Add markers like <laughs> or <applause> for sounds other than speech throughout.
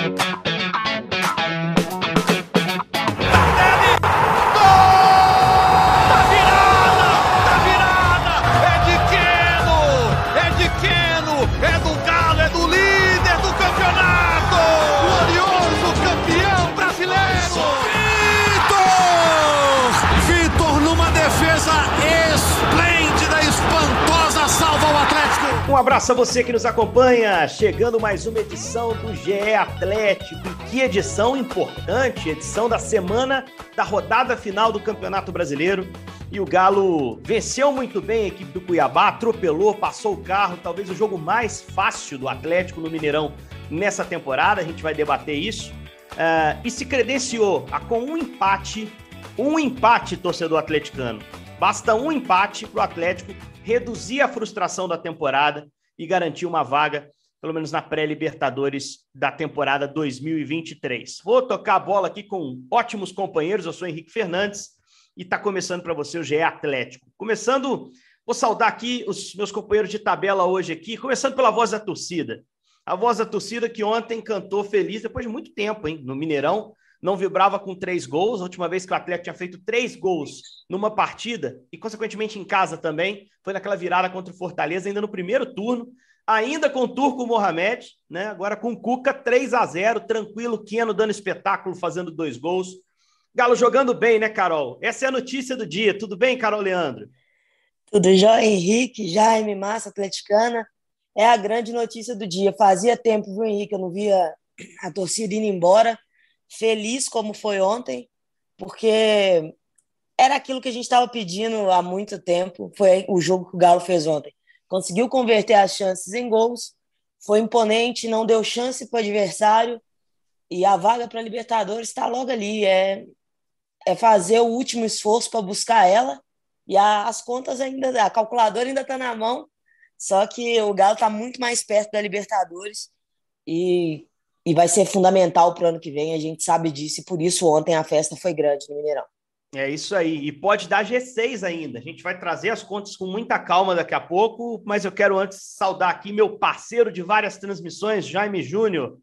Um abraço você que nos acompanha, chegando mais uma edição do GE Atlético. Que edição importante, edição da semana da rodada final do Campeonato Brasileiro. E o Galo venceu muito bem a equipe do Cuiabá, atropelou, passou o carro, talvez o jogo mais fácil do Atlético no Mineirão nessa temporada. A gente vai debater isso. Uh, e se credenciou a, com um empate, um empate, torcedor atleticano. Basta um empate para o Atlético reduzir a frustração da temporada e garantir uma vaga, pelo menos na pré-Libertadores da temporada 2023. Vou tocar a bola aqui com ótimos companheiros. Eu sou Henrique Fernandes e está começando para você o GE Atlético. Começando, vou saudar aqui os meus companheiros de tabela hoje aqui, começando pela voz da torcida. A voz da torcida que ontem cantou feliz depois de muito tempo, hein, no Mineirão não vibrava com três gols. A última vez que o Atlético tinha feito três gols numa partida, e consequentemente em casa também, foi naquela virada contra o Fortaleza, ainda no primeiro turno, ainda com o Turco Mohamed, né? agora com o Cuca 3 a 0 tranquilo, Keno dando espetáculo, fazendo dois gols. Galo jogando bem, né, Carol? Essa é a notícia do dia. Tudo bem, Carol Leandro? Tudo jóia, Henrique, Jaime, Massa, atleticana. É a grande notícia do dia. Fazia tempo, viu, Henrique? Eu não via a torcida indo embora feliz como foi ontem, porque era aquilo que a gente estava pedindo há muito tempo. Foi o jogo que o Galo fez ontem. Conseguiu converter as chances em gols, foi imponente, não deu chance para o adversário e a vaga para a Libertadores está logo ali. É, é fazer o último esforço para buscar ela e a, as contas ainda, a calculadora ainda está na mão. Só que o Galo está muito mais perto da Libertadores e e vai ser fundamental para o ano que vem, a gente sabe disso, e por isso ontem a festa foi grande no Mineirão. É isso aí, e pode dar G6 ainda. A gente vai trazer as contas com muita calma daqui a pouco, mas eu quero antes saudar aqui meu parceiro de várias transmissões, Jaime Júnior.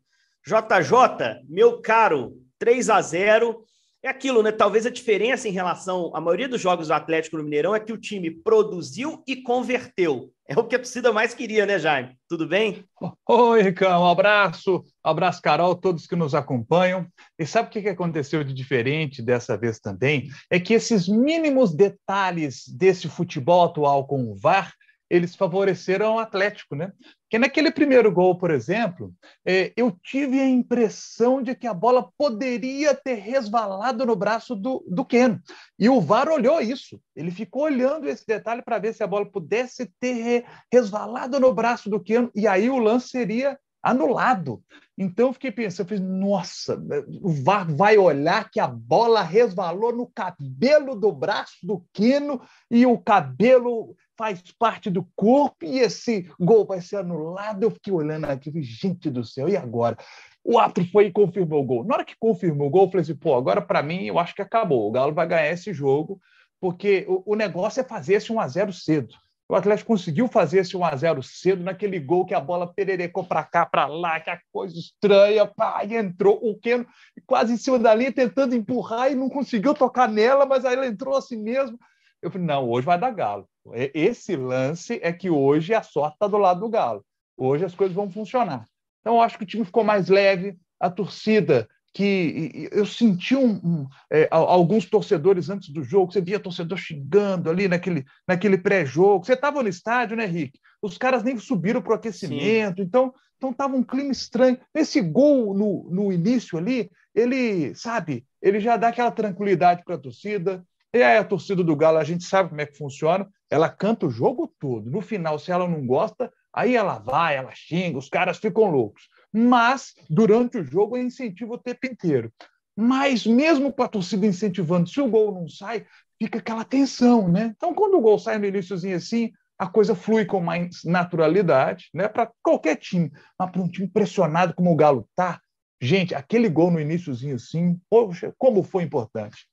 JJ, meu caro, 3 a 0 é aquilo, né? Talvez a diferença em relação à maioria dos jogos do Atlético no Mineirão é que o time produziu e converteu. É o que a torcida mais queria, né, Jaime? Tudo bem? Oi, Ricão, um abraço. Um abraço, Carol, todos que nos acompanham. E sabe o que aconteceu de diferente dessa vez também? É que esses mínimos detalhes desse futebol atual com o VAR eles favoreceram o Atlético, né? Que naquele primeiro gol, por exemplo, é, eu tive a impressão de que a bola poderia ter resvalado no braço do, do Ken. E o VAR olhou isso. Ele ficou olhando esse detalhe para ver se a bola pudesse ter resvalado no braço do Ken, e aí o lance seria anulado. Então eu fiquei pensando, eu fiz, nossa, o VAR vai olhar que a bola resvalou no cabelo do braço do Quino e o cabelo faz parte do corpo e esse gol vai ser anulado. Eu fiquei olhando aqui, gente do céu, e agora? O árbitro foi e confirmou o gol. Na hora que confirmou o gol, eu falei assim, pô, agora para mim eu acho que acabou. O Galo vai ganhar esse jogo, porque o, o negócio é fazer esse 1 a 0 cedo. O Atlético conseguiu fazer esse 1 a 0 cedo naquele gol que a bola pererecou para cá, para lá, que a coisa estranha, pá, e entrou o Keno quase em cima da linha tentando empurrar e não conseguiu tocar nela, mas aí ela entrou assim mesmo. Eu falei, não, hoje vai dar Galo. Esse lance é que hoje a sorte está do lado do Galo. Hoje as coisas vão funcionar. Então, eu acho que o time ficou mais leve, a torcida que eu senti um, um, é, alguns torcedores antes do jogo, você via torcedor xingando ali naquele, naquele pré-jogo. Você estava no estádio, né, Rick? Os caras nem subiram para o aquecimento, Sim. então então estava um clima estranho. Esse gol no, no início ali, ele, sabe, ele já dá aquela tranquilidade para a torcida. E aí a torcida do Galo, a gente sabe como é que funciona, ela canta o jogo todo. No final, se ela não gosta, aí ela vai, ela xinga, os caras ficam loucos mas durante o jogo eu incentivo o tempo inteiro. Mas mesmo com a torcida incentivando, se o gol não sai, fica aquela tensão, né? Então, quando o gol sai no iníciozinho assim, a coisa flui com mais naturalidade, né? Para qualquer time, mas para um time impressionado como o Galo tá, gente, aquele gol no iníciozinho assim, poxa, como foi importante.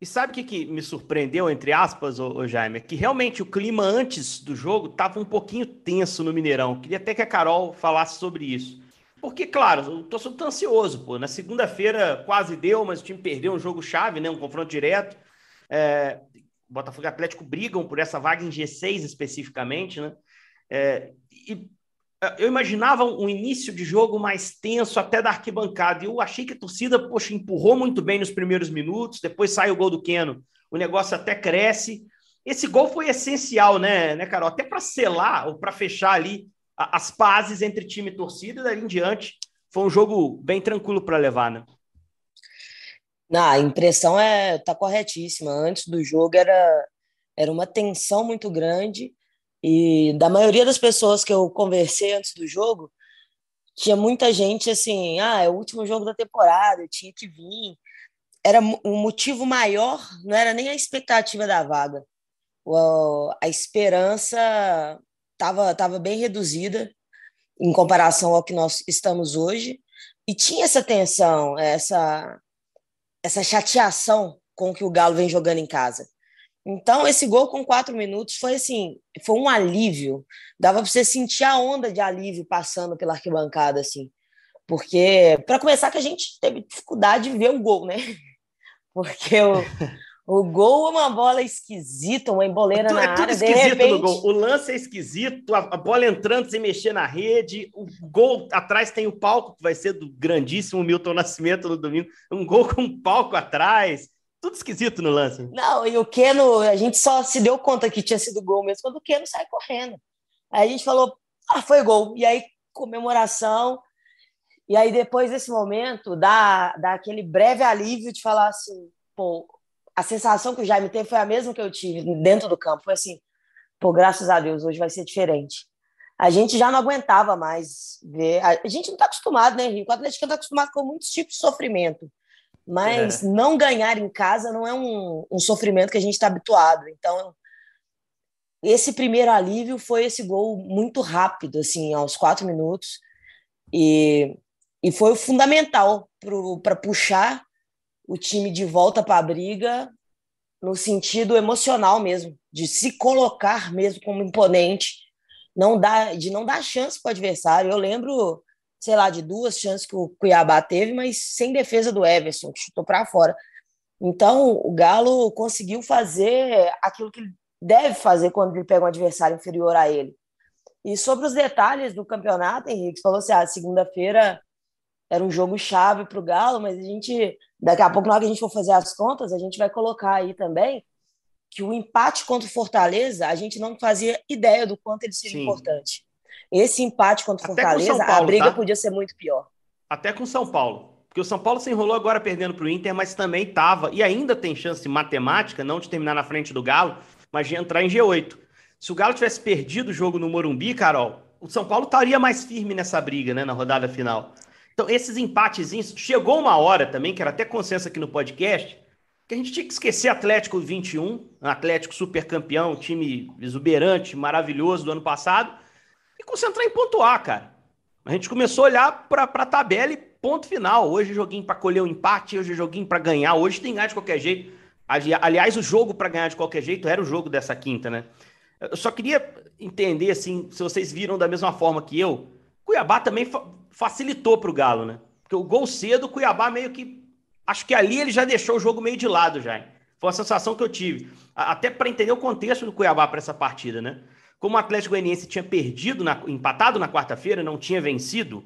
E sabe o que, que me surpreendeu, entre aspas, ô, ô Jaime? É que realmente o clima antes do jogo estava um pouquinho tenso no Mineirão. Queria até que a Carol falasse sobre isso porque, claro, o torcedor tá ansioso, pô. Na segunda-feira quase deu, mas o time perdeu um jogo chave, né? Um confronto direto. É, Botafogo e Atlético brigam por essa vaga em G6 especificamente, né? É, e eu imaginava um início de jogo mais tenso até da arquibancada. E eu achei que a torcida, poxa, empurrou muito bem nos primeiros minutos. Depois sai o gol do Keno, o negócio até cresce. Esse gol foi essencial, né, né Carol? Até para selar ou para fechar ali as pazes entre time e torcida. E dali em diante foi um jogo bem tranquilo para levar, né? Não, a impressão é tá corretíssima. Antes do jogo era, era uma tensão muito grande e da maioria das pessoas que eu conversei antes do jogo, tinha muita gente assim, ah, é o último jogo da temporada, eu tinha que vir. Era um motivo maior, não era nem a expectativa da vaga. A esperança estava tava bem reduzida em comparação ao que nós estamos hoje. E tinha essa tensão, essa essa chateação com o que o Galo vem jogando em casa. Então, esse gol com quatro minutos foi assim, foi um alívio. Dava para você sentir a onda de alívio passando pela arquibancada, assim. Porque, para começar, que a gente teve dificuldade de ver o gol, né? <laughs> Porque o, o gol é uma bola esquisita, uma emboleira é na é tudo área. esquisito repente... no gol. O lance é esquisito, a, a, bola entrando sem mexer na rede, o gol atrás tem o palco, que vai ser do grandíssimo Milton Nascimento no domingo. Um gol com um palco atrás. Tudo esquisito no lance. Não, e o Keno, a gente só se deu conta que tinha sido gol mesmo quando o Keno sai correndo. Aí a gente falou, ah, foi gol. E aí, comemoração. E aí, depois desse momento, dá, dá aquele breve alívio de falar assim, pô, a sensação que o Jaime teve foi a mesma que eu tive dentro do campo. Foi assim, pô, graças a Deus, hoje vai ser diferente. A gente já não aguentava mais ver. A gente não está acostumado, né, Henrique? O Atlético está acostumado com muitos tipos de sofrimento. Mas é. não ganhar em casa não é um, um sofrimento que a gente está habituado. Então, esse primeiro alívio foi esse gol muito rápido, assim, aos quatro minutos. E, e foi fundamental para puxar o time de volta para a briga no sentido emocional mesmo, de se colocar mesmo como imponente, não dá, de não dar chance para o adversário. Eu lembro, sei lá, de duas chances que o Cuiabá teve, mas sem defesa do Everson, que chutou para fora. Então, o Galo conseguiu fazer aquilo que ele deve fazer quando ele pega um adversário inferior a ele. E sobre os detalhes do campeonato, Henrique, você falou assim: ah, segunda-feira era um jogo chave para o Galo, mas a gente, daqui a pouco, na hora que a gente for fazer as contas, a gente vai colocar aí também que o empate contra o Fortaleza, a gente não fazia ideia do quanto ele seria Sim. importante. Esse empate contra o Fortaleza, Paulo, a briga tá? podia ser muito pior. Até com São Paulo. Porque o São Paulo se enrolou agora perdendo para o Inter, mas também estava, e ainda tem chance matemática, não de terminar na frente do Galo, mas de entrar em G8. Se o Galo tivesse perdido o jogo no Morumbi, Carol, o São Paulo estaria mais firme nessa briga, né, na rodada final. Então, esses empatezinhos. Chegou uma hora também, que era até consenso aqui no podcast, que a gente tinha que esquecer Atlético 21, Atlético super campeão, time exuberante, maravilhoso do ano passado, concentrar em pontuar, cara. A gente começou a olhar para a tabela e ponto final. Hoje joguinho para colher o um empate, hoje joguinho para ganhar, hoje tem ganhar de qualquer jeito. Aliás, o jogo para ganhar de qualquer jeito era o jogo dessa quinta, né? Eu só queria entender, assim, se vocês viram da mesma forma que eu. Cuiabá também facilitou para o Galo, né? Porque o gol cedo, o Cuiabá meio que. Acho que ali ele já deixou o jogo meio de lado já. Hein? Foi a sensação que eu tive. Até para entender o contexto do Cuiabá para essa partida, né? Como o Atlético Goianiense tinha perdido, na, empatado na quarta-feira, não tinha vencido.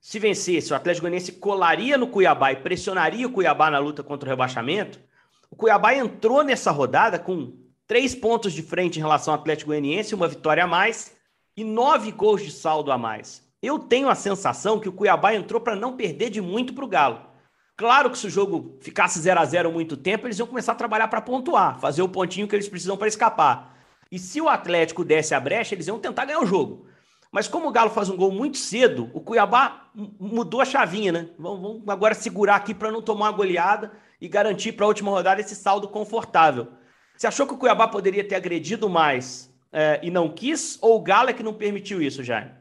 Se vencesse, o Atlético Goianiense colaria no Cuiabá e pressionaria o Cuiabá na luta contra o rebaixamento. O Cuiabá entrou nessa rodada com três pontos de frente em relação ao Atlético Goianiense, uma vitória a mais e nove gols de saldo a mais. Eu tenho a sensação que o Cuiabá entrou para não perder de muito para o Galo. Claro que se o jogo ficasse 0 a 0 muito tempo, eles iam começar a trabalhar para pontuar, fazer o pontinho que eles precisam para escapar. E se o Atlético desse a brecha, eles iam tentar ganhar o jogo. Mas como o Galo faz um gol muito cedo, o Cuiabá mudou a chavinha, né? Vamos, agora segurar aqui para não tomar uma goleada e garantir para a última rodada esse saldo confortável. Você achou que o Cuiabá poderia ter agredido mais é, e não quis? Ou o Galo é que não permitiu isso, Jaime?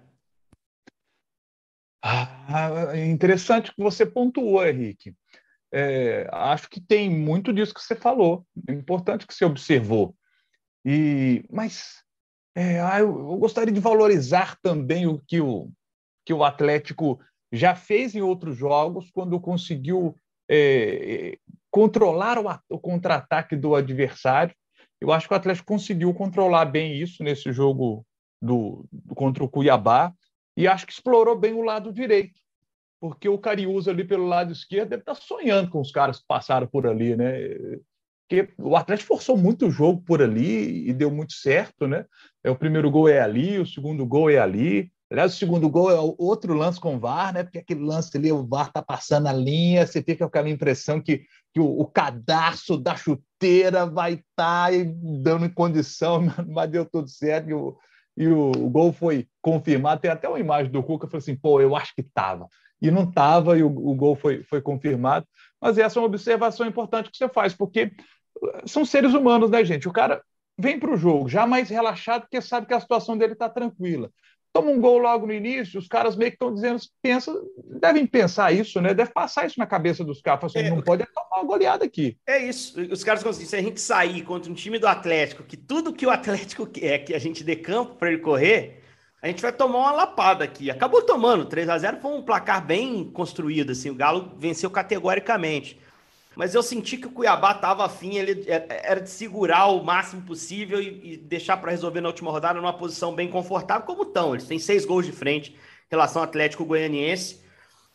Ah, é interessante que você pontuou, Henrique. É, acho que tem muito disso que você falou, é importante que você observou. E, mas é, ah, eu, eu, gostaria de valorizar também o que o, que o Atlético já fez em outros jogos quando conseguiu é, controlar o, o contra-ataque do adversário. Eu acho que o Atlético conseguiu controlar bem isso nesse jogo do, do, contra o Cuiabá e acho que explorou bem o lado direito, porque o Cariús ali pelo lado esquerdo deve estar sonhando com os caras que passaram por ali, né? Porque o Atlético forçou muito o jogo por ali e deu muito certo, né? É, o primeiro gol é ali, o segundo gol é ali. Aliás, o segundo gol é outro lance com o VAR, né? Porque aquele lance ali, o VAR tá passando a linha, você fica com aquela impressão que, que o, o cadarço da chuteira vai estar tá dando em condição, <laughs> mas deu tudo certo. E o, e o, o, gol foi confirmado. Tem até uma imagem do Cuca, falou assim: pô, eu acho que estava. E não estava, e o, o gol foi, foi confirmado. Mas essa é uma observação importante que você faz, porque são seres humanos, né, gente? O cara vem para o jogo já mais relaxado, porque sabe que a situação dele está tranquila toma um gol logo no início, os caras meio que estão dizendo, pensa, devem pensar isso, né? Deve passar isso na cabeça dos caras. Assim, é, não pode tomar uma goleada aqui. É isso. Os caras conseguem, se a gente sair contra um time do Atlético, que tudo que o Atlético quer que a gente dê campo para ele correr, a gente vai tomar uma lapada aqui. Acabou tomando. 3 a 0 foi um placar bem construído, assim. O Galo venceu categoricamente. Mas eu senti que o Cuiabá estava afim, ele é, era de segurar o máximo possível e, e deixar para resolver na última rodada numa posição bem confortável, como estão. Eles têm seis gols de frente em relação ao Atlético Goianiense.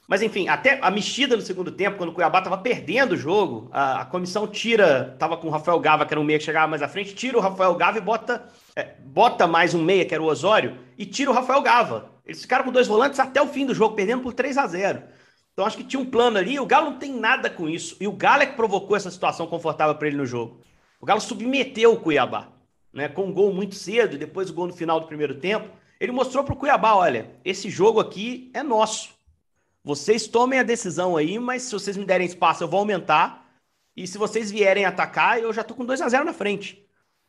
Mas enfim, até a mexida no segundo tempo, quando o Cuiabá estava perdendo o jogo, a, a comissão tira, estava com o Rafael Gava, que era um meia que chegava mais à frente, tira o Rafael Gava e bota, é, bota mais um meia, que era o Osório, e tira o Rafael Gava. Eles ficaram com dois volantes até o fim do jogo, perdendo por 3 a 0 então acho que tinha um plano ali. O Galo não tem nada com isso. E o Galo é que provocou essa situação confortável para ele no jogo. O Galo submeteu o Cuiabá, né? Com um gol muito cedo depois o gol no final do primeiro tempo. Ele mostrou para o Cuiabá: olha, esse jogo aqui é nosso. Vocês tomem a decisão aí, mas se vocês me derem espaço, eu vou aumentar. E se vocês vierem atacar, eu já tô com 2 a 0 na frente.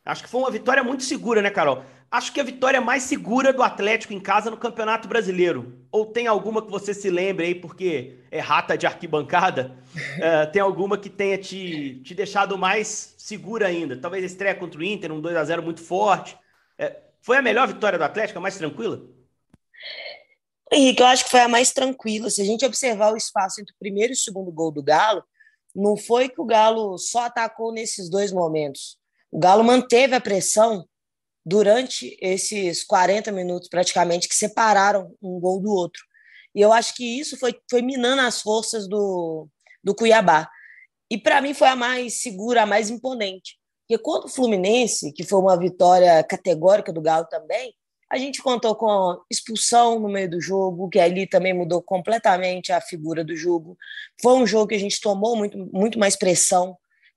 Acho que foi uma vitória muito segura, né, Carol? Acho que a vitória mais segura do Atlético em casa no Campeonato Brasileiro. Ou tem alguma que você se lembre aí, porque é rata de arquibancada? <laughs> É, tem alguma que tenha te, te deixado mais segura ainda? Talvez a estreia contra o Inter, um 2 a 0 muito forte. É, foi a melhor vitória do Atlético, a mais tranquila? Henrique, eu acho que foi a mais tranquila. Se a gente observar o espaço entre o primeiro e o segundo gol do Galo, não foi que o Galo só atacou nesses dois momentos. O Galo manteve a pressão durante esses 40 minutos praticamente que separaram um gol do outro. E eu acho que isso foi, foi minando as forças do, do Cuiabá. E para mim foi a mais segura, a mais imponente. Porque quando o Fluminense, que foi uma vitória categórica do Galo também, a gente contou com expulsão no meio do jogo, que ali também mudou completamente a figura do jogo. Foi um jogo que a gente tomou muito, muito mais pressão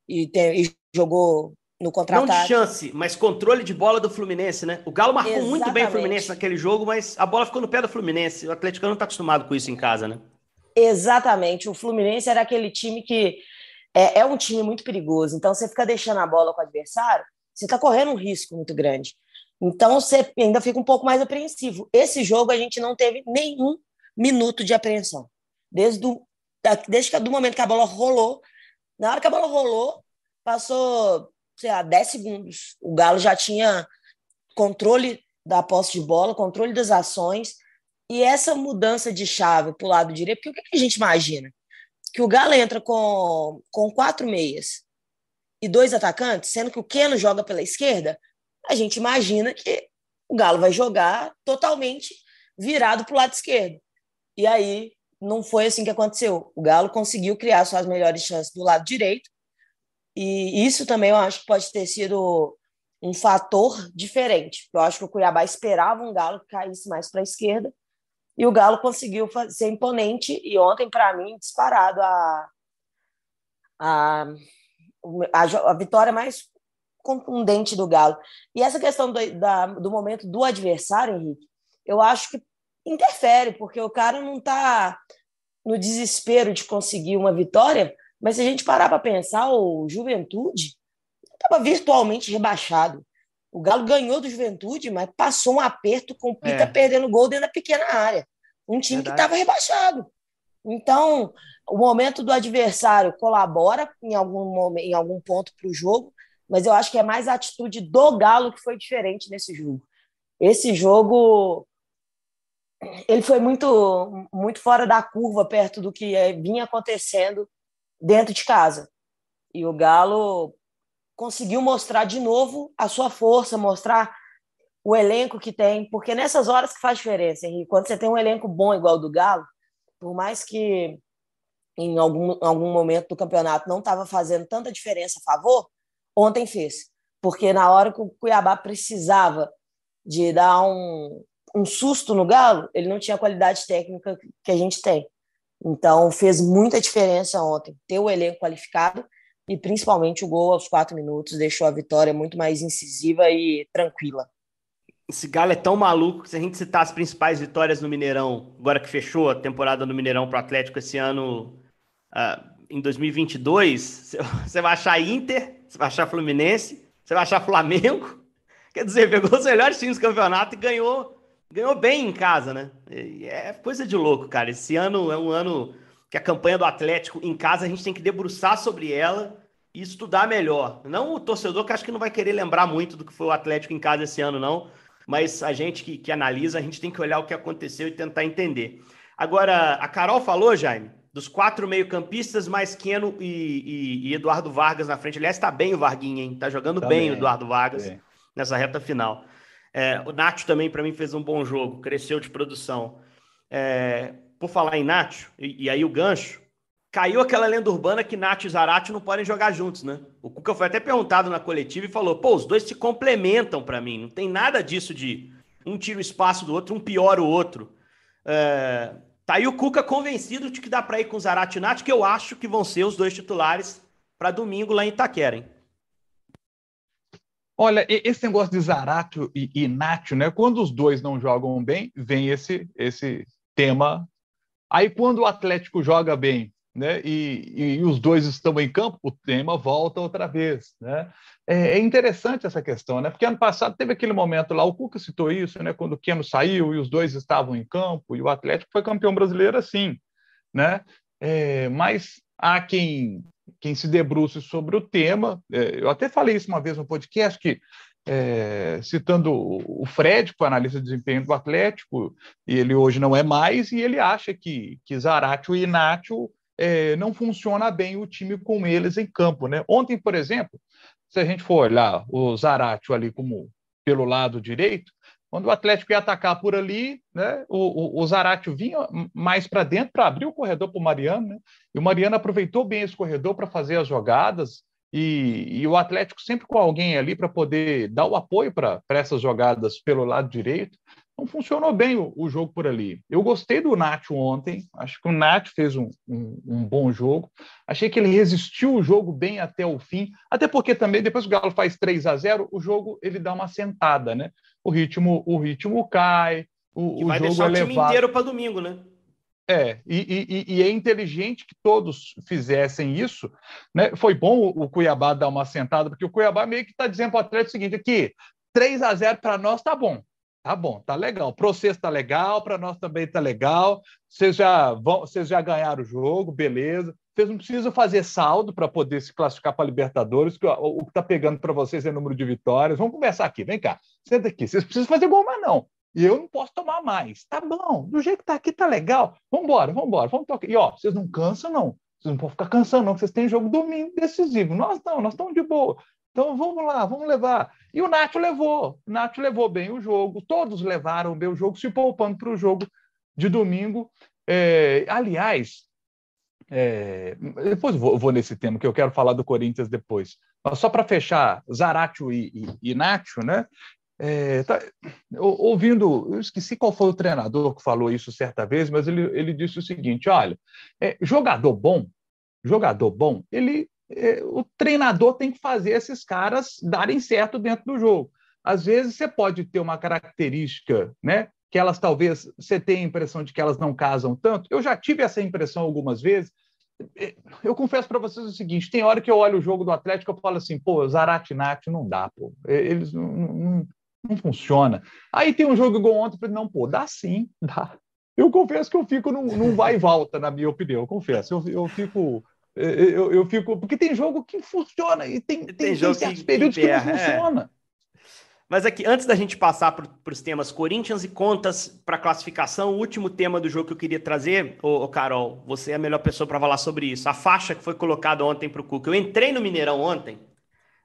e, e jogou no contra-ataque. Não de chance, mas controle de bola do Fluminense, né? O Galo marcou Exatamente. muito bem o Fluminense naquele jogo, mas a bola ficou no pé do Fluminense. O Atlético não está acostumado com isso em casa, né? Exatamente. O Fluminense era aquele time que é, é um time muito perigoso. Então, você fica deixando a bola com o adversário, você está correndo um risco muito grande. Então, você ainda fica um pouco mais apreensivo. Esse jogo, a gente não teve nenhum minuto de apreensão. Desde, do, desde o momento que a bola rolou, na hora que a bola rolou, passou sei lá, 10 segundos. O Galo já tinha controle da posse de bola, controle das ações, e essa mudança de chave para o lado direito, porque o que a gente imagina? Que o Galo entra com, com quatro meias e dois atacantes, sendo que o Keno joga pela esquerda, a gente imagina que o Galo vai jogar totalmente virado para o lado esquerdo. E aí não foi assim que aconteceu. O Galo conseguiu criar suas melhores chances do lado direito, e isso também eu acho que pode ter sido um fator diferente. Eu acho que o Cuiabá esperava um Galo que caísse mais para a esquerda e o Galo conseguiu ser imponente e ontem, para mim, disparado a, a, a, a, vitória mais contundente do Galo. E essa questão do, da, do momento do adversário, Henrique, eu acho que interfere, porque o cara não está no desespero de conseguir uma vitória, mas se a gente parar para pensar, o Juventude estava virtualmente rebaixado. O Galo ganhou do Juventude, mas passou um aperto com o Pita é. perdendo gol dentro da pequena área. Um time Verdade. que estava rebaixado. Então, o momento do adversário colabora em algum, momento, em algum ponto para o jogo, mas eu acho que é mais a atitude do Galo que foi diferente nesse jogo. Esse jogo ele foi muito, muito fora da curva perto do que é, vinha acontecendo dentro de casa. E o Galo conseguiu mostrar de novo a sua força, mostrar o elenco que tem, porque nessas horas que faz diferença, Henrique. Quando você tem um elenco bom igual o do Galo, por mais que em algum, algum momento do campeonato não estava fazendo tanta diferença a favor, ontem fez. Porque na hora que o Cuiabá precisava de dar um, um susto no Galo, ele não tinha a qualidade técnica que a gente tem. Então fez muita diferença ontem ter o elenco qualificado e principalmente o gol aos quatro minutos deixou a vitória muito mais incisiva e tranquila. Esse Galo é tão maluco que se a gente citar as principais vitórias no Mineirão, agora que fechou a temporada no Mineirão para o Atlético esse ano, uh, em 2022, <laughs> você vai achar Inter, você vai achar Fluminense, você vai achar Flamengo. Quer dizer, pegou os melhores times do campeonato e ganhou ganhou bem em casa, né? É coisa de louco, cara. Esse ano é um ano que a campanha do Atlético em casa a gente tem que debruçar sobre ela e estudar melhor. Não o torcedor que acho que não vai querer lembrar muito do que foi o Atlético em casa esse ano, não. Mas a gente que, que analisa, a gente tem que olhar o que aconteceu e tentar entender. Agora, a Carol falou, Jaime, dos quatro meio-campistas, mais Keno e, e, e, Eduardo Vargas na frente. Aliás, tá bem o Varguinha, hein? Tá jogando tá bem, bem o Eduardo Vargas nessa reta final. É, o Nacho também, para mim, fez um bom jogo, cresceu de produção. É, por falar em Nacho, e, e, aí o gancho, caiu aquela lenda urbana que Nacho e Zarate não podem jogar juntos, né? O Cuca foi até perguntado na coletiva e falou: pô, os dois se complementam para mim, não tem nada disso de um tira o espaço do outro, um piora o outro. É, tá aí o Cuca convencido de que dá para ir com Zarate e Nacho, que eu acho que vão ser os dois titulares para domingo lá em Itaquera, hein? Olha, esse negócio de Zaratio e, e Nacho, né? Quando os dois não jogam bem, vem esse esse tema. Aí quando o Atlético joga bem, né? E, e os dois estão em campo, o tema volta outra vez, né? É, é, interessante essa questão, né? Porque ano passado teve aquele momento lá, o Cuca citou isso, né? Quando o Keno saiu e os dois estavam em campo e o Atlético foi campeão brasileiro assim, né? É, mas há quem quem se debruce sobre o tema. É, eu até falei isso uma vez no podcast, que, é, citando o Fred, que analista de desempenho do Atlético, e ele hoje não é mais, e ele acha que, que Zaratio e Inácio é, não funciona bem o time com eles em campo. Né? Ontem, por exemplo, se a gente for olhar o Zaratio ali como pelo lado direito, quando o Atlético ia atacar por ali, né, o, o, o Zaratio vinha mais para dentro para abrir o corredor para o Mariano, né, e o Mariano aproveitou bem esse corredor para fazer as jogadas, e, e, o Atlético sempre com alguém ali para poder dar o apoio para essas jogadas pelo lado direito. Não funcionou bem o, o, jogo por ali. Eu gostei do Nacho ontem, acho que o Nacho fez um, um, um, bom jogo. Achei que ele resistiu o jogo bem até o fim, até porque também depois que o Galo faz 3 a 0 o jogo ele dá uma sentada, né? o ritmo, o ritmo cai, o, o vai jogo deixar é o time inteiro para domingo, né? É, e, e, e, é inteligente que todos fizessem isso. Né? Foi bom o, o Cuiabá dar uma sentada, porque o Cuiabá meio que está dizendo para o Atlético o seguinte: aqui, 3 a 0 para nós tá bom. Tá bom, tá legal. O processo tá legal, para nós também tá legal. Vocês já vão, vocês já ganharam o jogo, beleza. Vocês não precisam fazer saldo para poder se classificar para Libertadores, que o, o que está pegando para vocês é número de vitórias. Vamos conversar aqui, vem cá. Senta aqui. Vocês precisam fazer gol, mas não. E eu não posso tomar mais. Tá bom, do jeito que tá aqui, tá legal. Vambora, vambora, vamos tocar. E ó, vocês não cansam, não. Vocês não podem ficar cansando, não, que vocês têm jogo domingo decisivo. Nós não, nós estamos de boa. Então vamos lá, vamos levar. E o Nacho levou. O Nacho levou bem o jogo. Todos levaram bem o jogo, se poupando para o jogo de domingo. É, aliás, é, depois vou, vou, nesse tema, que eu quero falar do Corinthians depois. Mas só para fechar, Zaratio e, e, e Nacho, né? É, tá, ouvindo, eu esqueci qual foi o treinador que falou isso certa vez, mas ele, ele disse o seguinte: olha, é, jogador bom, jogador bom, ele, o treinador tem que fazer esses caras darem certo dentro do jogo. Às vezes você pode ter uma característica, né, que elas talvez você tenha a impressão de que elas não casam tanto. Eu já tive essa impressão algumas vezes. Eu confesso para vocês o seguinte: tem hora que eu olho o jogo do Atlético e falo assim, pô, Zaratinati não dá, pô. Eles não, não, não funciona. Aí tem um jogo igual ontem, eu falei, não, pô, dá sim, dá. Eu confesso que eu fico num, num vai e volta, na minha opinião, eu confesso. Eu, eu fico. Eu, eu, fico. Porque tem jogo que funciona e tem, tem, tem, tem certos que, períodos que, que não é. funciona. Mas aqui, antes da gente passar para os temas Corinthians e contas para classificação, o último tema do jogo que eu queria trazer, ô, ô Carol, você é a melhor pessoa para falar sobre isso. A faixa que foi colocada ontem para o Cuca. Eu entrei no Mineirão ontem,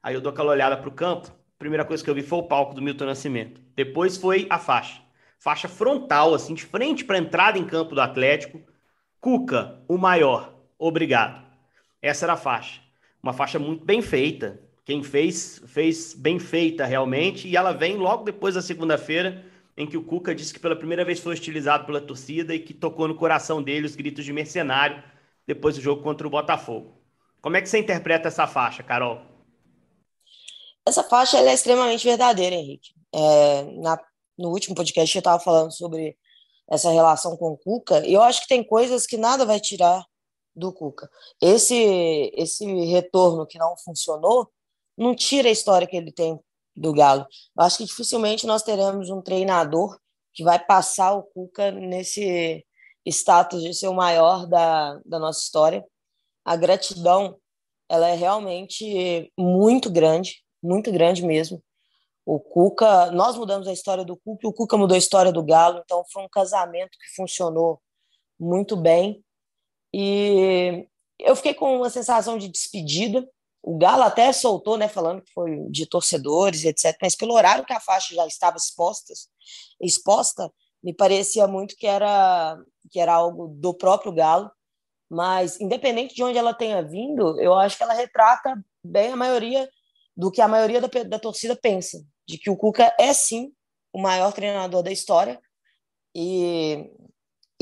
aí eu dou aquela olhada para o campo. A primeira coisa que eu vi foi o palco do Milton Nascimento. Depois foi a faixa. Faixa frontal, assim, de frente para a entrada em campo do Atlético. Cuca, o maior. Obrigado. Essa era a faixa. Uma faixa muito bem feita, quem fez, fez bem feita realmente, e ela vem logo depois da segunda-feira, em que o Cuca disse que pela primeira vez foi hostilizado pela torcida e que tocou no coração dele os gritos de mercenário depois do jogo contra o Botafogo. Como é que você interpreta essa faixa, Carol? Essa faixa é extremamente verdadeira, Henrique. É, na, no último podcast eu estava falando sobre essa relação com o Cuca, e eu acho que tem coisas que nada vai tirar do Cuca. Esse, esse retorno que não funcionou não tira a história que ele tem do Galo. Eu acho que dificilmente nós teremos um treinador que vai passar o Cuca nesse status de ser o maior da, da nossa história. A gratidão ela é realmente muito grande, muito grande mesmo. O Cuca, nós mudamos a história do Cuca, o Cuca mudou a história do Galo, então foi um casamento que funcionou muito bem. E eu fiquei com uma sensação de despedida, o Galo até soltou, né, falando que foi de torcedores, etc. Mas pelo horário que a faixa já estava exposta, exposta, me parecia muito que era que era algo do próprio Galo. Mas independente de onde ela tenha vindo, eu acho que ela retrata bem a maioria do que a maioria da, da torcida pensa, de que o Cuca é sim o maior treinador da história e,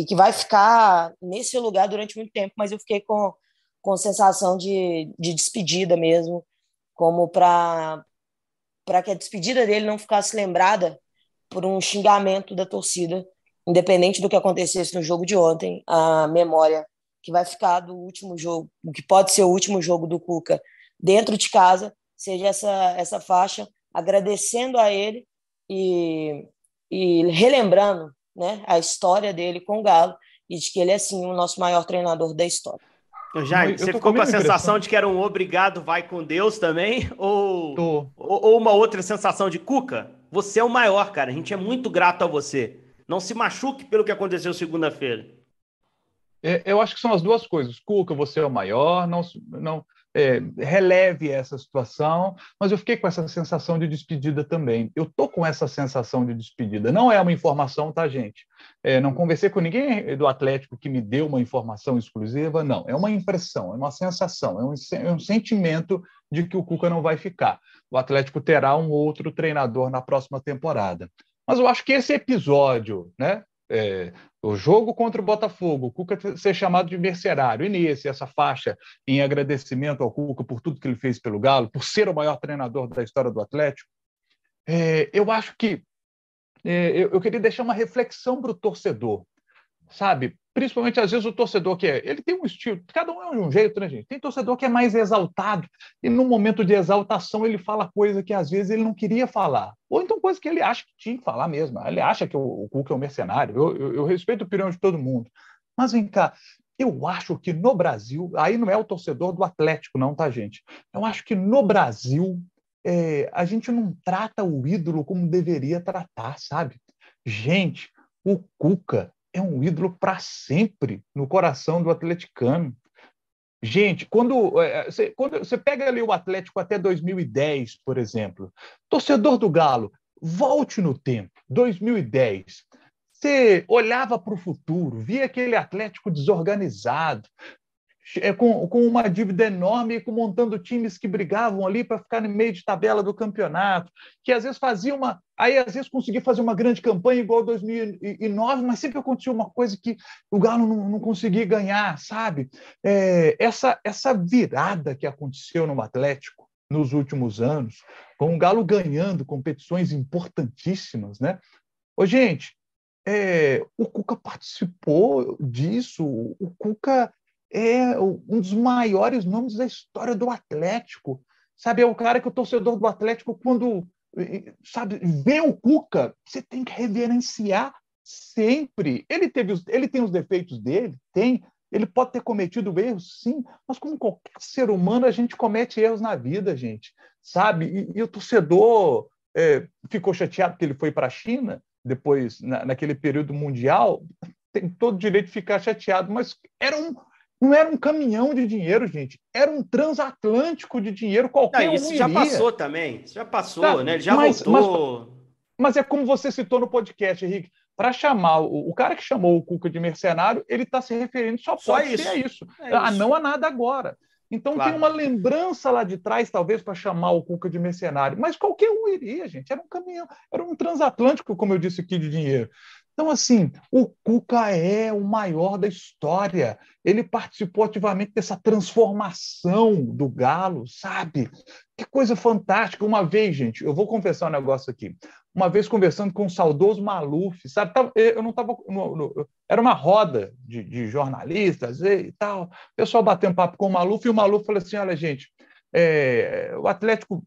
e que vai ficar nesse lugar durante muito tempo. Mas eu fiquei com com sensação de, de despedida mesmo, como para que a despedida dele não ficasse lembrada por um xingamento da torcida, independente do que acontecesse no jogo de ontem, a memória que vai ficar do último jogo, que pode ser o último jogo do Cuca dentro de casa, seja essa, essa faixa, agradecendo a ele e, e relembrando né, a história dele com o Galo e de que ele é sim o nosso maior treinador da história. Jaime, você ficou com a sensação de que era um obrigado, vai com Deus também? Ou, ou, ou, uma outra sensação de Cuca? Você é o maior, cara. A gente é muito grato a você. Não se machuque pelo que aconteceu segunda-feira. É, eu acho que são as duas coisas. Cuca, você é o maior. Não, não, é, releve essa situação, mas eu fiquei com essa sensação de despedida também. Eu tô com essa sensação de despedida. Não é uma informação, tá, gente? É, não conversei com ninguém do Atlético que me deu uma informação exclusiva, não. É uma impressão, é uma sensação, é um, é um sentimento de que o Cuca não vai ficar. O Atlético terá um outro treinador na próxima temporada. Mas eu acho que esse episódio, né, é, o jogo contra o Botafogo, o Cuca ser chamado de mercenário, e nesse, essa faixa em agradecimento ao Cuca por tudo que ele fez pelo Galo, por ser o maior treinador da história do Atlético, é, eu acho que é, eu, eu, queria deixar uma reflexão para o torcedor, sabe? Principalmente às vezes o torcedor que é, ele tem um estilo, cada um é um jeito, né, gente? Tem torcedor que é mais exaltado e no momento de exaltação ele fala coisa que às vezes ele não queria falar, ou então coisa que ele acha que tinha que falar mesmo. Ele acha que o, o Cuca é um mercenário. Eu, eu, eu respeito a opinião de todo mundo, mas vem cá. Eu acho que no Brasil, aí não é o torcedor do Atlético, não, tá, gente? Eu acho que no Brasil é, a gente não trata o ídolo como deveria tratar, sabe? Gente, o Cuca é um ídolo para sempre no coração do atleticano. Gente, quando é, é, você, quando você pega ali o Atlético até 2010, por exemplo, torcedor do Galo, volte no tempo, 2010. Você olhava para o futuro, via aquele Atlético desorganizado, é, com, com uma dívida enorme, montando times que brigavam ali para ficar no meio de tabela do campeonato, que às vezes fazia uma. Aí às vezes conseguia fazer uma grande campanha igual 2009, mas sempre acontecia uma coisa que o Galo não, não conseguia ganhar, sabe? É, essa, essa virada que aconteceu no Atlético nos últimos anos, com o Galo ganhando competições importantíssimas, né? Ô, gente, é, o Cuca participou disso, o Cuca é um dos maiores nomes da história do Atlético. Sabe, é o cara que o torcedor do Atlético, quando sabe, vê o Cuca, você tem que reverenciar sempre. Ele, teve os, ele tem os defeitos dele, tem. Ele pode ter cometido erros, sim, mas como qualquer ser humano, a gente comete erros na vida, gente, sabe? E, e o torcedor é, ficou chateado que ele foi para a China, depois, na, naquele período mundial, tem todo o direito de ficar chateado, mas era um, não era um caminhão de dinheiro, gente. Era um transatlântico de dinheiro qualquer não, isso já passou também. Isso já passou, tá, né? Ele já mas, voltou. Mas, mas, é como você citou no podcast, Henrique. Para chamar o, o, cara que chamou o Cuca de mercenário, ele está se referindo só, só pode isso. ser isso. É ah, não há nada agora. Então claro. tem uma lembrança lá de trás, talvez, para chamar o Cuca de mercenário. Mas qualquer um iria, gente. Era um caminhão, era um transatlântico, como eu disse aqui, de dinheiro. Então, assim, o Cuca é o maior da história. Ele participou ativamente dessa transformação do Galo, sabe? Que coisa fantástica. Uma vez, gente, eu vou confessar um negócio aqui. Uma vez conversando com o saudoso Maluf, sabe? Eu não estava. Era uma roda de, de, jornalistas e tal. O pessoal batendo papo com o Maluf e o Maluf falou assim: olha, gente, é, o Atlético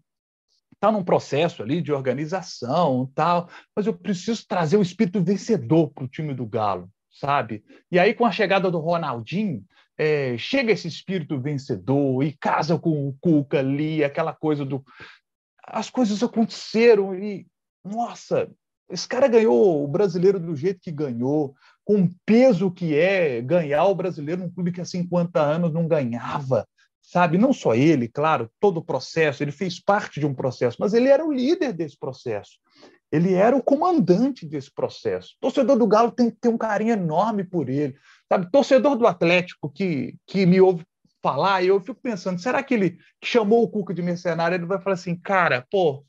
está num processo ali de organização tal, mas eu preciso trazer o espírito vencedor para o time do Galo, sabe? E aí, com a chegada do Ronaldinho, é, chega esse espírito vencedor e casa com o Cuca ali, aquela coisa do. As coisas aconteceram e, nossa, esse cara ganhou o brasileiro do jeito que ganhou, com o peso que é ganhar o brasileiro num clube que há 50 anos não ganhava sabe? Não só ele, claro, todo o processo, ele fez parte de um processo, mas ele era o líder desse processo. Ele era o comandante desse processo. Torcedor do Galo tem que ter um carinho enorme por ele. Sabe? Torcedor do Atlético que, que me ouve falar, eu fico pensando, será que ele chamou o Cuca de mercenário, ele vai falar assim, cara, pô,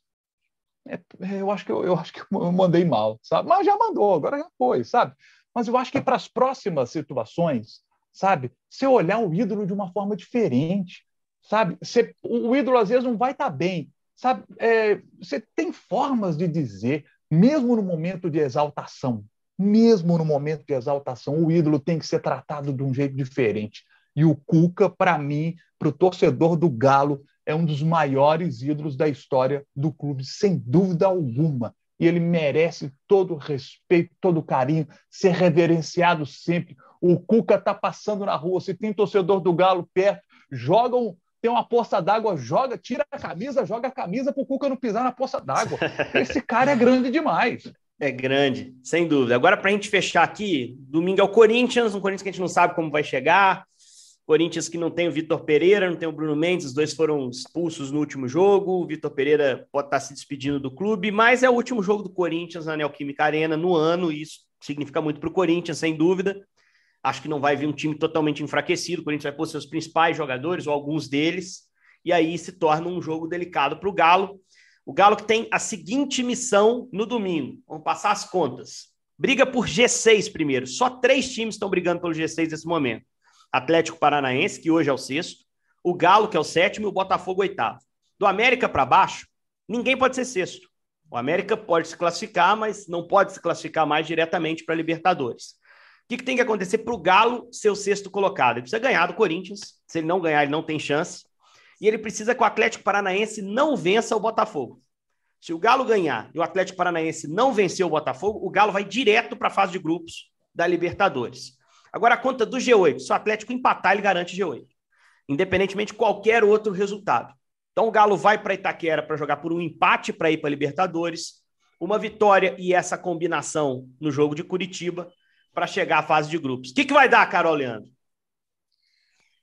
é, é eu acho que eu, eu acho que eu <laughs> mandei mal, sabe? Mas já mandou, agora já foi, sabe? Mas eu acho que para as próximas situações, sabe? Você olhar o ídolo de uma forma diferente, sabe? Você, o ídolo às vezes não vai estar tá bem, sabe? É, você tem formas de dizer, mesmo no momento de exaltação, mesmo no momento de exaltação, o ídolo tem que ser tratado de um jeito diferente. E o Cuca, para mim, para o torcedor do Galo, é um dos maiores ídolos da história do clube, sem dúvida alguma. E ele merece todo o respeito, todo o carinho, ser reverenciado sempre. O Cuca está passando na rua, se tem torcedor do Galo perto, joga um, tem uma poça d'água, joga, tira a camisa, joga a camisa para o Cuca não pisar na poça d'água. <laughs> Esse cara é grande demais. É grande, sem dúvida. Agora, para a gente fechar aqui, domingo é o Corinthians, um Corinthians que a gente não sabe como vai chegar. Corinthians que não tem o Vitor Pereira, não tem o Bruno Mendes, os dois foram expulsos no último jogo. O Vitor Pereira pode estar se despedindo do clube, mas é o último jogo do Corinthians na Neoquímica Arena no ano, e isso significa muito para o Corinthians, sem dúvida. Acho que não vai vir um time totalmente enfraquecido. O Corinthians vai pôr seus principais jogadores, ou alguns deles, e aí se torna um jogo delicado para o Galo. O Galo que tem a seguinte missão no domingo. Vamos passar as contas. Briga por G6 primeiro. Só três times estão brigando pelo G6 nesse momento. Atlético Paranaense, que hoje é o sexto, o Galo, que é o sétimo, e o Botafogo, oitavo. Do América para baixo, ninguém pode ser sexto. O América pode se classificar, mas não pode se classificar mais diretamente para Libertadores. O que, que tem que acontecer para o Galo ser o sexto colocado? Ele precisa ganhar do Corinthians. Se ele não ganhar, ele não tem chance. E ele precisa que o Atlético Paranaense não vença o Botafogo. Se o Galo ganhar e o Atlético Paranaense não vencer o Botafogo, o Galo vai direto para a fase de grupos da Libertadores. Agora, a conta do G8. Se o Atlético empatar, ele garante G8. Independentemente de qualquer outro resultado. Então, o Galo vai para Itaquera para jogar por um empate para ir para Libertadores, uma vitória e essa combinação no jogo de Curitiba para chegar à fase de grupos. O que, que vai dar, Carol Leandro?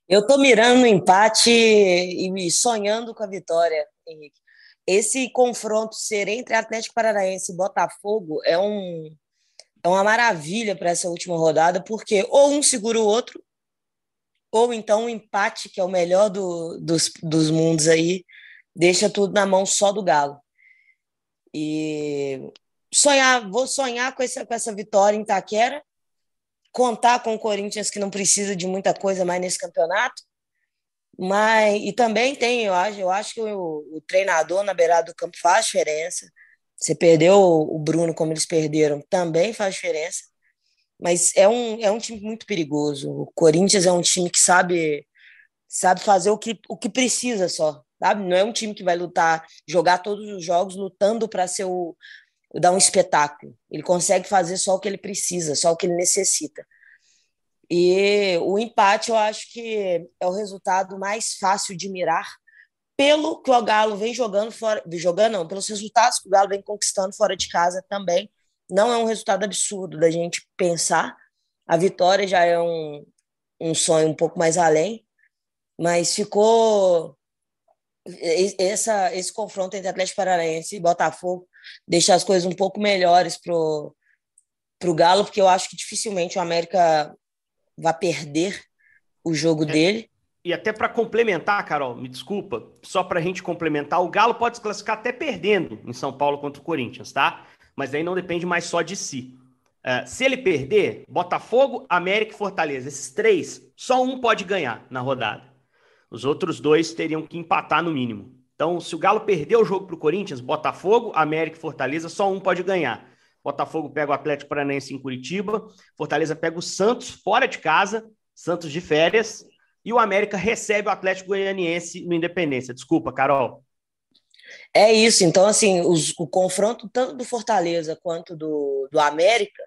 Eu estou mirando no empate e sonhando com a vitória, Henrique. Esse confronto ser entre Atlético Paranaense e Botafogo é um é uma maravilha para essa última rodada, porque ou um segura o outro, ou então um empate, que é o melhor do, dos, dos mundos aí, deixa tudo na mão só do Galo. E sonhar, vou sonhar com essa, com essa vitória em Taquera contar com o Corinthians que não precisa de muita coisa mais nesse campeonato. Mas e também tem, eu acho, eu acho que o, o treinador na beirada do campo faz diferença. Você perdeu o Bruno como eles perderam, também faz diferença. Mas é um, é um time muito perigoso. O Corinthians é um time que sabe sabe fazer o que, o que precisa só. Sabe? Não é um time que vai lutar, jogar todos os jogos lutando para ser o, dar um espetáculo. Ele consegue fazer só o que ele precisa, só o que ele necessita. E o empate eu acho que é o resultado mais fácil de mirar, pelo que o Galo vem jogando fora, jogando não, pelos resultados que o Galo vem conquistando fora de casa também. Não é um resultado absurdo da gente pensar. A vitória já é um, um sonho um pouco mais além, mas ficou essa, esse confronto entre Atlético Paranaense e Botafogo deixa as coisas um pouco melhores pro pro Galo, porque eu acho que dificilmente o América vai perder o jogo é. dele. E até para complementar, Carol, me desculpa, só para a gente complementar, o Galo pode se classificar até perdendo em São Paulo contra o Corinthians, tá? Mas aí não depende mais só de si. Uh, se ele perder, Botafogo, América e Fortaleza, esses três, só um pode ganhar na rodada. Os outros dois teriam que empatar no mínimo. Então, se o Galo perder o jogo para o Corinthians, Botafogo, América e Fortaleza, só um pode ganhar. Botafogo pega o Atlético Paranaense em Curitiba, Fortaleza pega o Santos fora de casa, Santos de férias, e o América recebe o Atlético Goianiense no Independência. Desculpa, Carol. É isso. Então, assim, os, o confronto tanto do Fortaleza quanto do, do América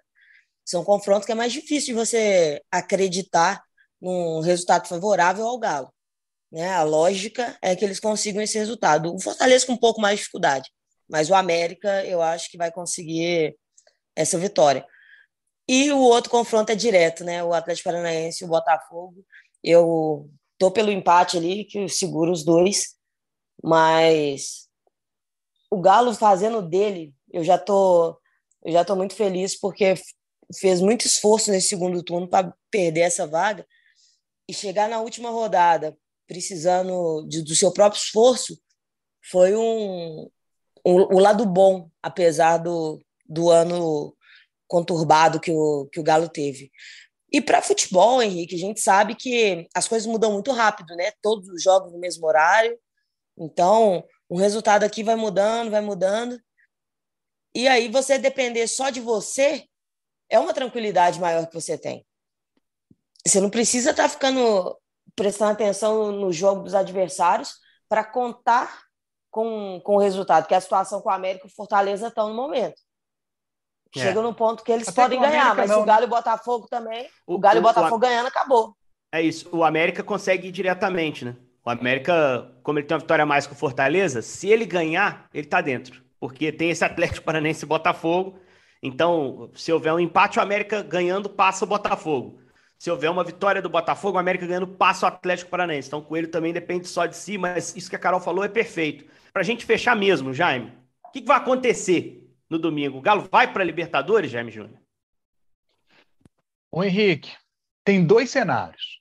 são confrontos que é mais difícil de você acreditar num resultado favorável ao Galo. Né? A lógica é que eles consigam esse resultado. O Fortaleza com um pouco mais de dificuldade, mas o América eu acho que vai conseguir essa vitória. E o outro confronto é direto, né? O Atlético Paranaense e o Botafogo. Eu tô pelo empate ali, que seguro os dois, mas o Galo fazendo dele, eu já tô, eu já tô muito feliz porque fez muito esforço nesse segundo turno para perder essa vaga e chegar na última rodada precisando de, do seu próprio esforço foi um, um o lado bom, apesar do, do ano conturbado que o, que o Galo teve. E para futebol, Henrique, a gente sabe que as coisas mudam muito rápido, né? Todos os jogos no mesmo horário. Então, o resultado aqui vai mudando, vai mudando. E aí, você depender só de você é uma tranquilidade maior que você tem. Você não precisa estar tá ficando prestando atenção no jogo dos adversários para contar com, com o resultado, que é a situação com o América e o Fortaleza estão no momento. É. Chega no ponto que eles Até podem ganhar, mas não, o Galo e o Botafogo também. O, o Galo e o Botafogo o, ganhando, acabou. É isso. O América consegue ir diretamente, né? O América, como ele tem uma vitória a mais que o Fortaleza, se ele ganhar, ele tá dentro. Porque tem esse Atlético Paranense e Botafogo. Então, se houver um empate, o América ganhando, passa o Botafogo. Se houver uma vitória do Botafogo, o América ganhando, passa o Atlético Paranense. Então, o Coelho também depende só de si, mas isso que a Carol falou é perfeito. Pra gente fechar mesmo, Jaime, o que, que vai acontecer no domingo. O Galo vai para a Libertadores, Jaime Júnior? O Henrique, tem dois cenários.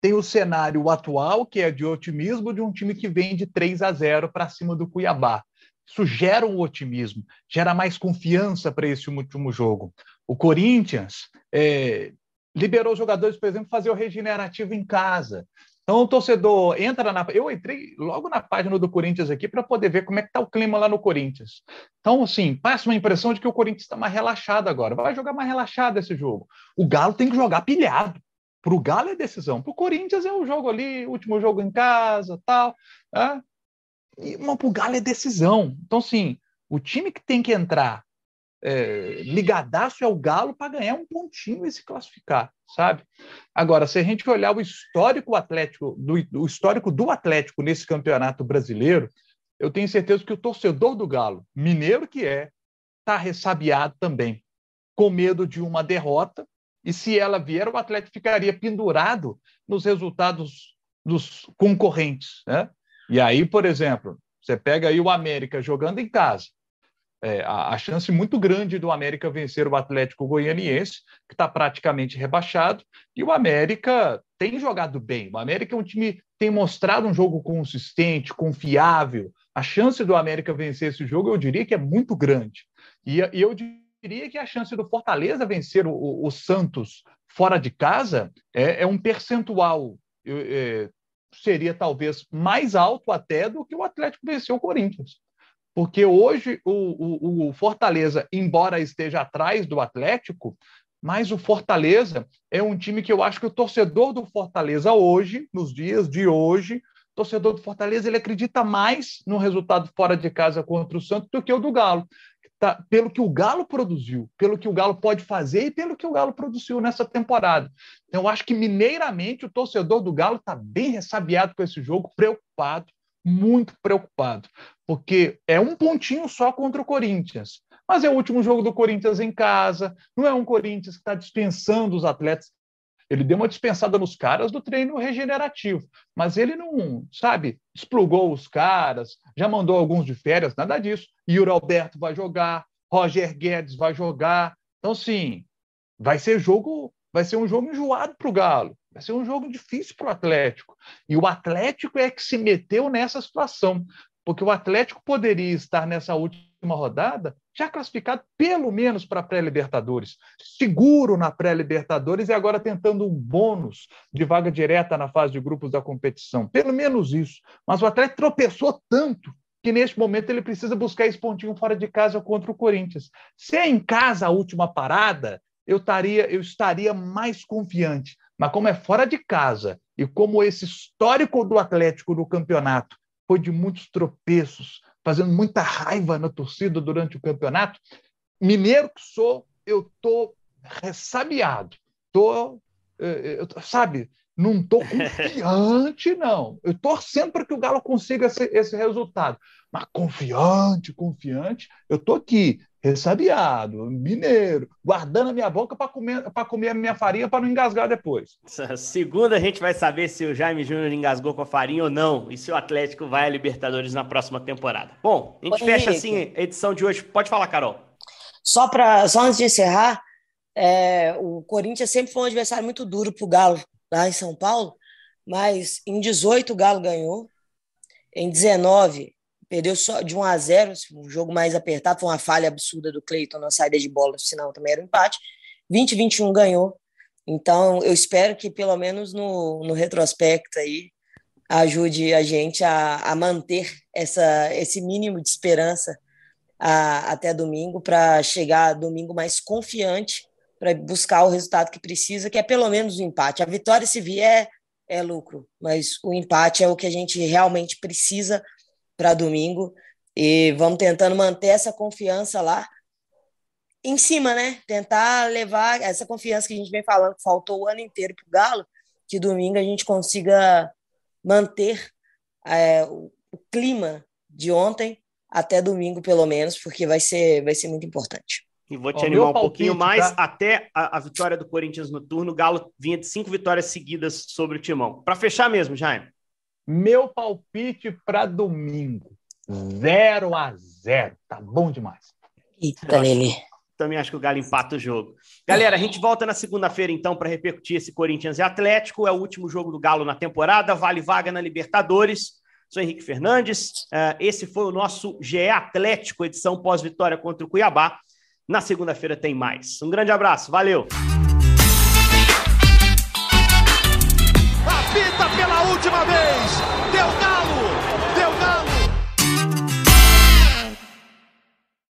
Tem o cenário atual, que é de otimismo de um time que vem de 3 a 0 para cima do Cuiabá. Isso gera um otimismo, gera mais confiança para esse último jogo. O Corinthians é, liberou os jogadores, por exemplo, fazer o regenerativo em casa. Então, o torcedor entra na. Eu entrei logo na página do Corinthians aqui para poder ver como é que está o clima lá no Corinthians. Então, assim, passa uma impressão de que o Corinthians está mais relaxado agora. Vai jogar mais relaxado esse jogo. O Galo tem que jogar pilhado. Para o Galo é decisão. Para o Corinthians é o jogo ali, último jogo em casa, tal. Né? E, mas para o Galo é decisão. Então, assim, o time que tem que entrar é, ligadaço é o Galo para ganhar um pontinho e se classificar, sabe? Agora, se a gente olhar o histórico Atlético, do, o histórico do Atlético nesse campeonato brasileiro, eu tenho certeza que o torcedor do Galo, mineiro que é, está ressabiado também, com medo de uma derrota, e se ela vier, o Atlético ficaria pendurado nos resultados dos concorrentes, né? E aí, por exemplo, você pega aí o América jogando em casa, é, a, a, chance muito grande do América vencer o Atlético Goianiense, que está praticamente rebaixado, e o América tem jogado bem. O América é um time tem mostrado um jogo consistente, confiável. A chance do América vencer esse jogo, eu diria que é muito grande. E, e eu diria que a chance do Fortaleza vencer o, o, o Santos fora de casa é, é um percentual. É, seria talvez mais alto até do que o Atlético venceu o Corinthians porque hoje o, o, o, Fortaleza, embora esteja atrás do Atlético, mas o Fortaleza é um time que eu acho que o torcedor do Fortaleza hoje, nos dias de hoje, torcedor do Fortaleza ele acredita mais no resultado fora de casa contra o Santos do que o do Galo. Tá, pelo que o Galo produziu, pelo que o Galo pode fazer e pelo que o Galo produziu nessa temporada. Então, eu acho que mineiramente o torcedor do Galo está bem ressabiado com esse jogo, preocupado, muito preocupado, porque é um pontinho só contra o Corinthians. Mas é o último jogo do Corinthians em casa, não é um Corinthians que está dispensando os atletas. Ele deu uma dispensada nos caras do treino regenerativo, mas ele não, sabe, explugou os caras, já mandou alguns de férias, nada disso. Yuri Alberto vai jogar, Roger Guedes vai jogar. Então, sim, vai ser jogo, vai ser um jogo enjoado para o Galo, vai ser um jogo difícil para o Atlético. E o Atlético é que se meteu nessa situação, porque o Atlético poderia estar nessa última rodada já classificado pelo menos para a pré-Libertadores, seguro na pré-Libertadores e agora tentando um bônus de vaga direta na fase de grupos da competição. Pelo menos isso. Mas o Atlético tropeçou tanto que neste momento ele precisa buscar esse pontinho fora de casa contra o Corinthians. Se é em casa a última parada, eu estaria, eu estaria mais confiante. Mas como é fora de casa e como esse histórico do Atlético no campeonato foi de muitos tropeços, fazendo muita raiva na torcida durante o campeonato. Mineiro que sou, eu tô ressabiado. Tô, eh, eu, sabe, não tô confiante, <laughs> não. Eu torcendo para que o Galo consiga esse, esse resultado. Mas confiante, confiante, eu tô aqui, ressabiado, mineiro, guardando a minha boca para comer, comer a minha farinha para não engasgar depois. Segunda, a gente vai saber se o Jaime Júnior engasgou com a farinha ou não e se o Atlético vai a Libertadores na próxima temporada. Bom, a gente Oi, fecha Henrique. assim a edição de hoje. Pode falar, Carol. Só, pra, só antes de encerrar, é, o Corinthians sempre foi um adversário muito duro para o Galo lá em São Paulo, mas em 18 o Galo ganhou, em 19 Perdeu só de 1 a 0, um jogo mais apertado, foi uma falha absurda do Cleiton na saída de bola, senão também era um empate. 20 21 ganhou. Então, eu espero que pelo menos no, no retrospecto aí ajude a gente a, a manter essa, esse mínimo de esperança a, até domingo para chegar domingo mais confiante para buscar o resultado que precisa, que é pelo menos o empate. A vitória, se vier, é lucro, mas o empate é o que a gente realmente precisa para domingo e vamos tentando manter essa confiança lá em cima, né? Tentar levar essa confiança que a gente vem falando, que faltou o ano inteiro para o Galo, que domingo a gente consiga manter é, o, clima de ontem até domingo, pelo menos, porque vai ser, vai ser muito importante. E vou te Ó, animar um palpite, pouquinho mais. Tá? Até a, a, vitória do Corinthians no turno, o Galo vinha de cinco vitórias seguidas sobre o Timão. Para fechar mesmo, Jaime. Meu palpite para domingo: 0 a 0 Tá bom demais. Eita, Lili. Também acho que o Galo empata o jogo. Galera, a gente volta na segunda-feira, então, para repercutir esse Corinthians e Atlético. É o último jogo do Galo na temporada. Vale vaga na Libertadores. Sou Henrique Fernandes. Uh, esse foi o nosso GE Atlético, edição pós-vitória contra o Cuiabá. Na segunda-feira tem mais. Um grande abraço. Valeu! Última vez. Deu gás.